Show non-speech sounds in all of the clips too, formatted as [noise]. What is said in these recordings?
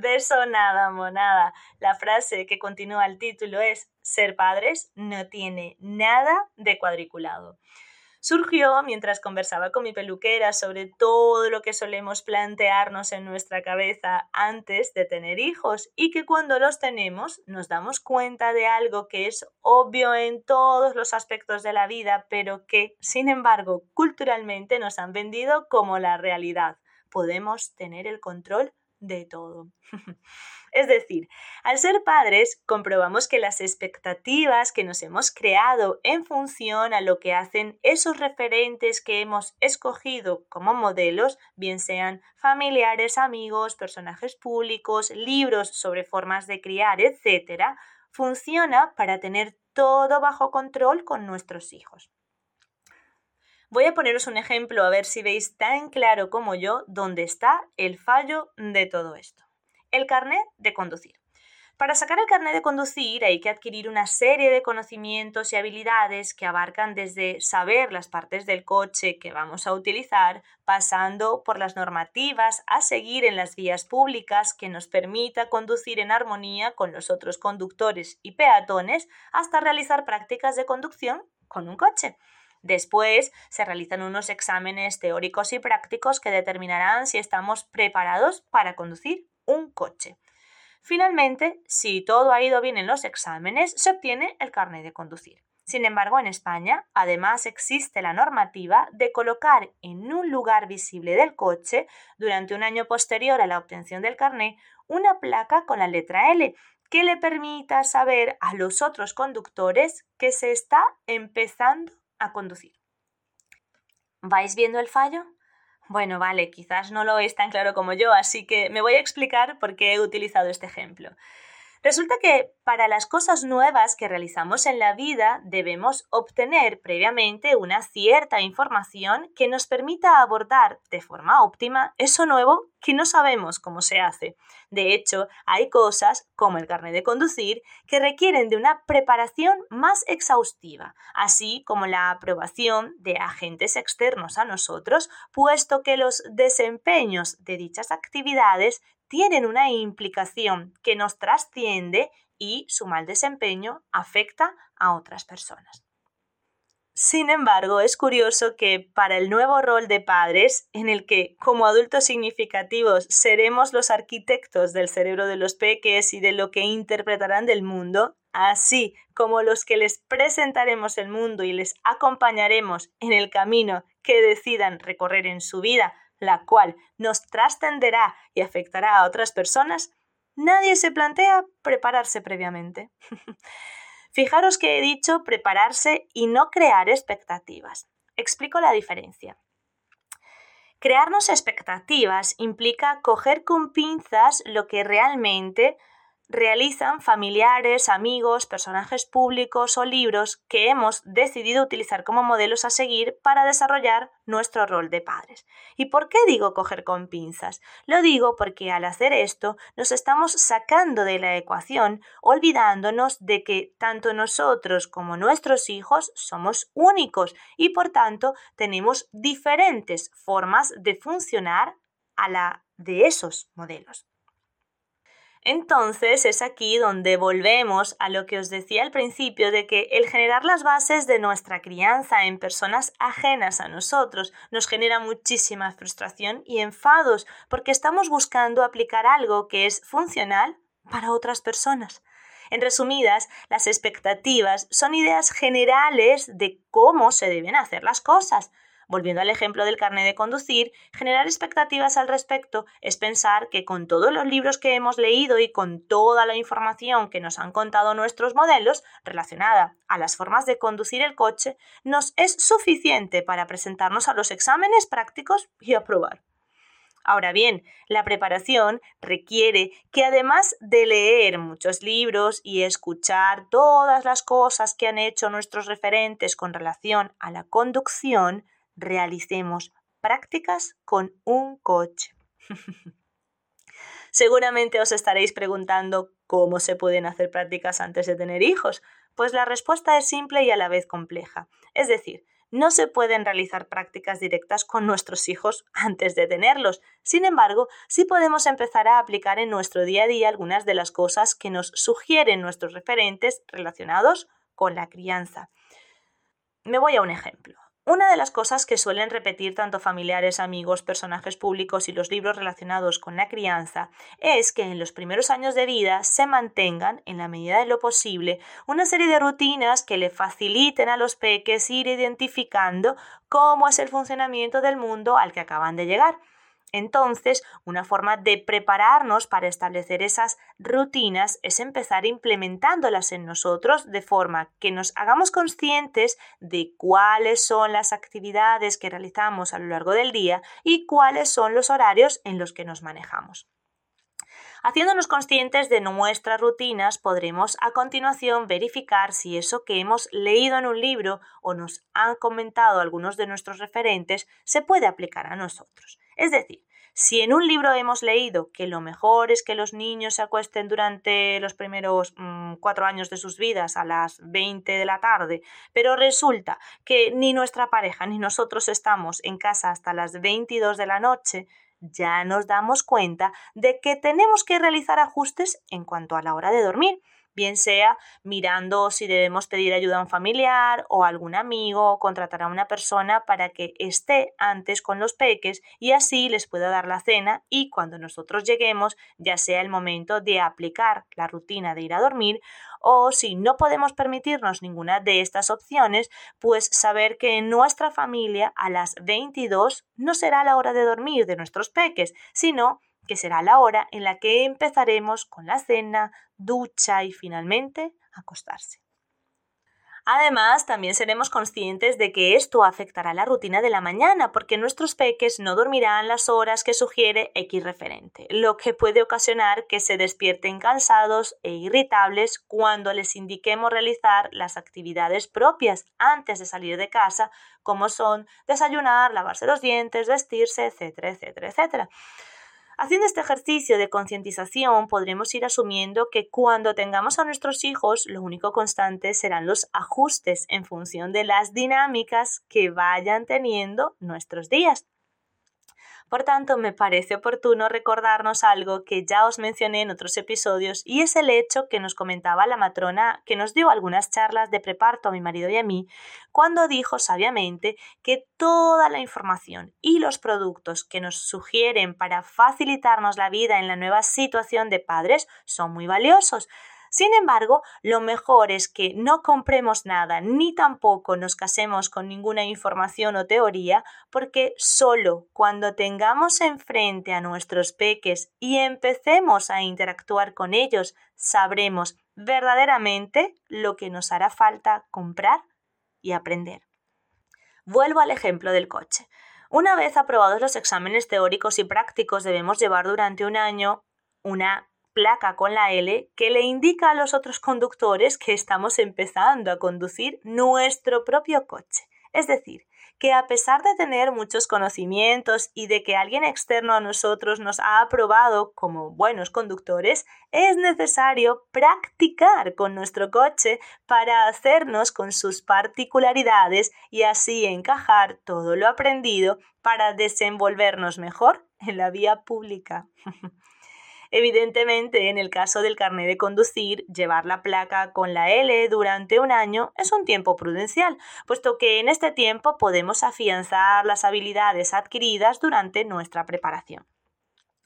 De eso nada, monada. La frase que continúa el título es ser padres no tiene nada de cuadriculado. Surgió mientras conversaba con mi peluquera sobre todo lo que solemos plantearnos en nuestra cabeza antes de tener hijos y que cuando los tenemos nos damos cuenta de algo que es obvio en todos los aspectos de la vida, pero que, sin embargo, culturalmente nos han vendido como la realidad. Podemos tener el control de todo. [laughs] es decir, al ser padres comprobamos que las expectativas que nos hemos creado en función a lo que hacen esos referentes que hemos escogido como modelos, bien sean familiares, amigos, personajes públicos, libros sobre formas de criar, etc., funciona para tener todo bajo control con nuestros hijos. Voy a poneros un ejemplo a ver si veis tan claro como yo dónde está el fallo de todo esto. El carnet de conducir. Para sacar el carnet de conducir hay que adquirir una serie de conocimientos y habilidades que abarcan desde saber las partes del coche que vamos a utilizar, pasando por las normativas a seguir en las vías públicas que nos permita conducir en armonía con los otros conductores y peatones, hasta realizar prácticas de conducción con un coche. Después se realizan unos exámenes teóricos y prácticos que determinarán si estamos preparados para conducir un coche. Finalmente, si todo ha ido bien en los exámenes, se obtiene el carnet de conducir. Sin embargo, en España, además existe la normativa de colocar en un lugar visible del coche, durante un año posterior a la obtención del carnet, una placa con la letra L que le permita saber a los otros conductores que se está empezando a conducir. ¿Vais viendo el fallo? Bueno, vale, quizás no lo es tan claro como yo, así que me voy a explicar por qué he utilizado este ejemplo. Resulta que para las cosas nuevas que realizamos en la vida debemos obtener previamente una cierta información que nos permita abordar de forma óptima eso nuevo que no sabemos cómo se hace. De hecho, hay cosas, como el carnet de conducir, que requieren de una preparación más exhaustiva, así como la aprobación de agentes externos a nosotros, puesto que los desempeños de dichas actividades tienen una implicación que nos trasciende y su mal desempeño afecta a otras personas. Sin embargo, es curioso que para el nuevo rol de padres, en el que como adultos significativos seremos los arquitectos del cerebro de los peques y de lo que interpretarán del mundo, así como los que les presentaremos el mundo y les acompañaremos en el camino que decidan recorrer en su vida la cual nos trascenderá y afectará a otras personas, nadie se plantea prepararse previamente. [laughs] Fijaros que he dicho prepararse y no crear expectativas. Explico la diferencia. Crearnos expectativas implica coger con pinzas lo que realmente realizan familiares, amigos, personajes públicos o libros que hemos decidido utilizar como modelos a seguir para desarrollar nuestro rol de padres. ¿Y por qué digo coger con pinzas? Lo digo porque al hacer esto nos estamos sacando de la ecuación olvidándonos de que tanto nosotros como nuestros hijos somos únicos y por tanto tenemos diferentes formas de funcionar a la de esos modelos. Entonces es aquí donde volvemos a lo que os decía al principio de que el generar las bases de nuestra crianza en personas ajenas a nosotros nos genera muchísima frustración y enfados porque estamos buscando aplicar algo que es funcional para otras personas. En resumidas, las expectativas son ideas generales de cómo se deben hacer las cosas, Volviendo al ejemplo del carnet de conducir, generar expectativas al respecto es pensar que con todos los libros que hemos leído y con toda la información que nos han contado nuestros modelos relacionada a las formas de conducir el coche, nos es suficiente para presentarnos a los exámenes prácticos y aprobar. Ahora bien, la preparación requiere que además de leer muchos libros y escuchar todas las cosas que han hecho nuestros referentes con relación a la conducción, realicemos prácticas con un coche. [laughs] Seguramente os estaréis preguntando cómo se pueden hacer prácticas antes de tener hijos. Pues la respuesta es simple y a la vez compleja. Es decir, no se pueden realizar prácticas directas con nuestros hijos antes de tenerlos. Sin embargo, sí podemos empezar a aplicar en nuestro día a día algunas de las cosas que nos sugieren nuestros referentes relacionados con la crianza. Me voy a un ejemplo. Una de las cosas que suelen repetir tanto familiares, amigos, personajes públicos y los libros relacionados con la crianza es que en los primeros años de vida se mantengan, en la medida de lo posible, una serie de rutinas que le faciliten a los peques ir identificando cómo es el funcionamiento del mundo al que acaban de llegar. Entonces, una forma de prepararnos para establecer esas rutinas es empezar implementándolas en nosotros de forma que nos hagamos conscientes de cuáles son las actividades que realizamos a lo largo del día y cuáles son los horarios en los que nos manejamos. Haciéndonos conscientes de nuestras rutinas, podremos a continuación verificar si eso que hemos leído en un libro o nos han comentado algunos de nuestros referentes se puede aplicar a nosotros. Es decir, si en un libro hemos leído que lo mejor es que los niños se acuesten durante los primeros mm, cuatro años de sus vidas a las 20 de la tarde, pero resulta que ni nuestra pareja ni nosotros estamos en casa hasta las 22 de la noche, ya nos damos cuenta de que tenemos que realizar ajustes en cuanto a la hora de dormir bien sea mirando si debemos pedir ayuda a un familiar o a algún amigo o contratar a una persona para que esté antes con los peques y así les pueda dar la cena y cuando nosotros lleguemos ya sea el momento de aplicar la rutina de ir a dormir o si no podemos permitirnos ninguna de estas opciones, pues saber que en nuestra familia a las 22 no será la hora de dormir de nuestros peques, sino que será la hora en la que empezaremos con la cena, ducha y finalmente acostarse. Además, también seremos conscientes de que esto afectará la rutina de la mañana, porque nuestros peques no dormirán las horas que sugiere X referente, lo que puede ocasionar que se despierten cansados e irritables cuando les indiquemos realizar las actividades propias antes de salir de casa, como son desayunar, lavarse los dientes, vestirse, etcétera, etcétera, etcétera. Haciendo este ejercicio de concientización podremos ir asumiendo que cuando tengamos a nuestros hijos lo único constante serán los ajustes en función de las dinámicas que vayan teniendo nuestros días. Por tanto, me parece oportuno recordarnos algo que ya os mencioné en otros episodios y es el hecho que nos comentaba la matrona que nos dio algunas charlas de preparto a mi marido y a mí, cuando dijo sabiamente que toda la información y los productos que nos sugieren para facilitarnos la vida en la nueva situación de padres son muy valiosos, sin embargo, lo mejor es que no compremos nada ni tampoco nos casemos con ninguna información o teoría, porque solo cuando tengamos enfrente a nuestros peques y empecemos a interactuar con ellos, sabremos verdaderamente lo que nos hará falta comprar y aprender. Vuelvo al ejemplo del coche. Una vez aprobados los exámenes teóricos y prácticos, debemos llevar durante un año una placa con la L que le indica a los otros conductores que estamos empezando a conducir nuestro propio coche. Es decir, que a pesar de tener muchos conocimientos y de que alguien externo a nosotros nos ha aprobado como buenos conductores, es necesario practicar con nuestro coche para hacernos con sus particularidades y así encajar todo lo aprendido para desenvolvernos mejor en la vía pública. [laughs] Evidentemente, en el caso del carnet de conducir, llevar la placa con la L durante un año es un tiempo prudencial, puesto que en este tiempo podemos afianzar las habilidades adquiridas durante nuestra preparación.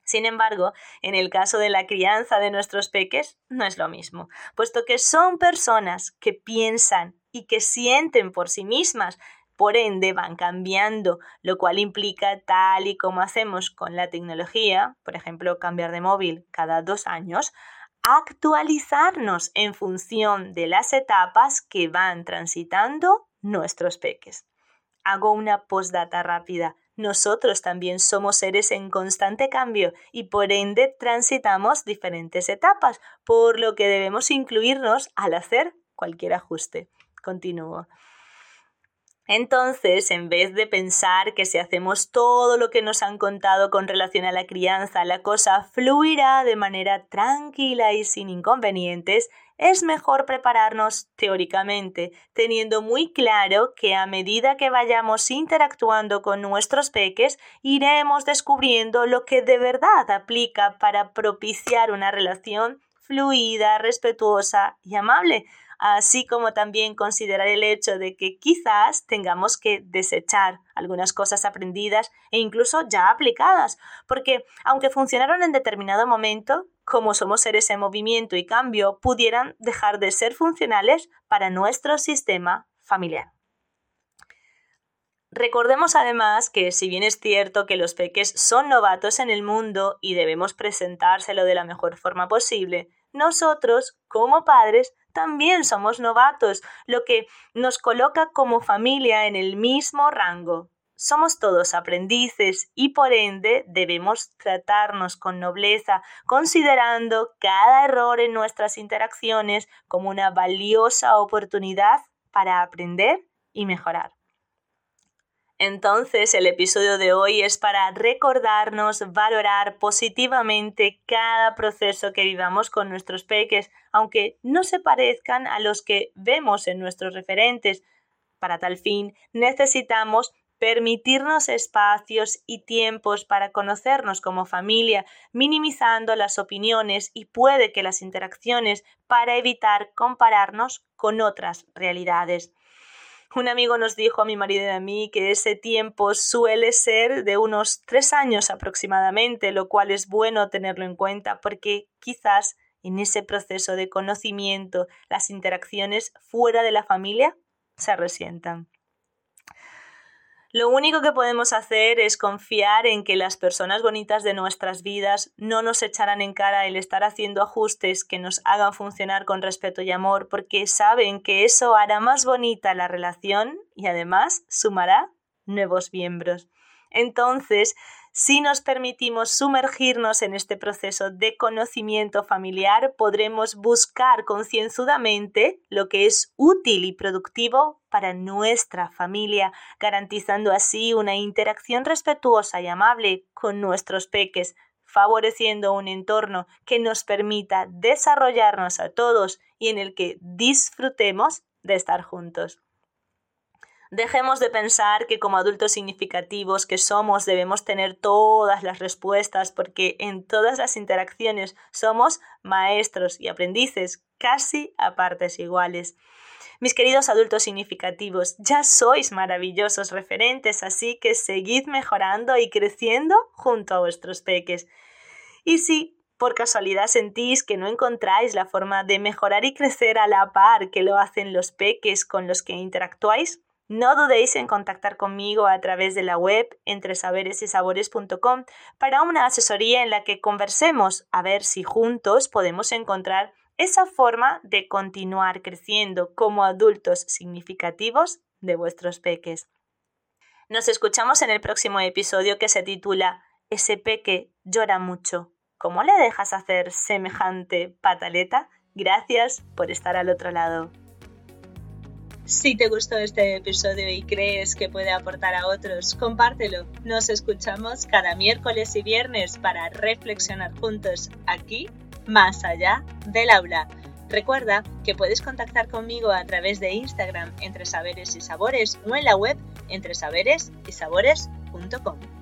Sin embargo, en el caso de la crianza de nuestros peques no es lo mismo, puesto que son personas que piensan y que sienten por sí mismas por ende van cambiando, lo cual implica, tal y como hacemos con la tecnología, por ejemplo, cambiar de móvil cada dos años, actualizarnos en función de las etapas que van transitando nuestros peques. Hago una postdata rápida. nosotros también somos seres en constante cambio y por ende transitamos diferentes etapas, por lo que debemos incluirnos al hacer cualquier ajuste. Continúo. Entonces, en vez de pensar que si hacemos todo lo que nos han contado con relación a la crianza, la cosa fluirá de manera tranquila y sin inconvenientes, es mejor prepararnos teóricamente, teniendo muy claro que a medida que vayamos interactuando con nuestros peques, iremos descubriendo lo que de verdad aplica para propiciar una relación fluida, respetuosa y amable, así como también considerar el hecho de que quizás tengamos que desechar algunas cosas aprendidas e incluso ya aplicadas, porque aunque funcionaron en determinado momento, como somos seres en movimiento y cambio, pudieran dejar de ser funcionales para nuestro sistema familiar. Recordemos además que si bien es cierto que los peques son novatos en el mundo y debemos presentárselo de la mejor forma posible, nosotros, como padres, también somos novatos, lo que nos coloca como familia en el mismo rango. Somos todos aprendices y por ende debemos tratarnos con nobleza, considerando cada error en nuestras interacciones como una valiosa oportunidad para aprender y mejorar. Entonces el episodio de hoy es para recordarnos valorar positivamente cada proceso que vivamos con nuestros peques, aunque no se parezcan a los que vemos en nuestros referentes. Para tal fin necesitamos permitirnos espacios y tiempos para conocernos como familia, minimizando las opiniones y puede que las interacciones para evitar compararnos con otras realidades. Un amigo nos dijo a mi marido y a mí que ese tiempo suele ser de unos tres años aproximadamente, lo cual es bueno tenerlo en cuenta porque quizás en ese proceso de conocimiento las interacciones fuera de la familia se resientan. Lo único que podemos hacer es confiar en que las personas bonitas de nuestras vidas no nos echarán en cara el estar haciendo ajustes que nos hagan funcionar con respeto y amor, porque saben que eso hará más bonita la relación y además sumará nuevos miembros. Entonces, si nos permitimos sumergirnos en este proceso de conocimiento familiar, podremos buscar concienzudamente lo que es útil y productivo para nuestra familia, garantizando así una interacción respetuosa y amable con nuestros peques, favoreciendo un entorno que nos permita desarrollarnos a todos y en el que disfrutemos de estar juntos. Dejemos de pensar que como adultos significativos que somos debemos tener todas las respuestas porque en todas las interacciones somos maestros y aprendices casi a partes iguales. Mis queridos adultos significativos, ya sois maravillosos referentes, así que seguid mejorando y creciendo junto a vuestros peques. Y si por casualidad sentís que no encontráis la forma de mejorar y crecer a la par que lo hacen los peques con los que interactuáis, no dudéis en contactar conmigo a través de la web sabores.com para una asesoría en la que conversemos a ver si juntos podemos encontrar esa forma de continuar creciendo como adultos significativos de vuestros peques. Nos escuchamos en el próximo episodio que se titula Ese peque llora mucho. ¿Cómo le dejas hacer semejante pataleta? Gracias por estar al otro lado. Si te gustó este episodio y crees que puede aportar a otros, compártelo. Nos escuchamos cada miércoles y viernes para reflexionar juntos aquí, más allá del aula. Recuerda que puedes contactar conmigo a través de Instagram entre saberes y sabores o en la web entre saberes y sabores.com.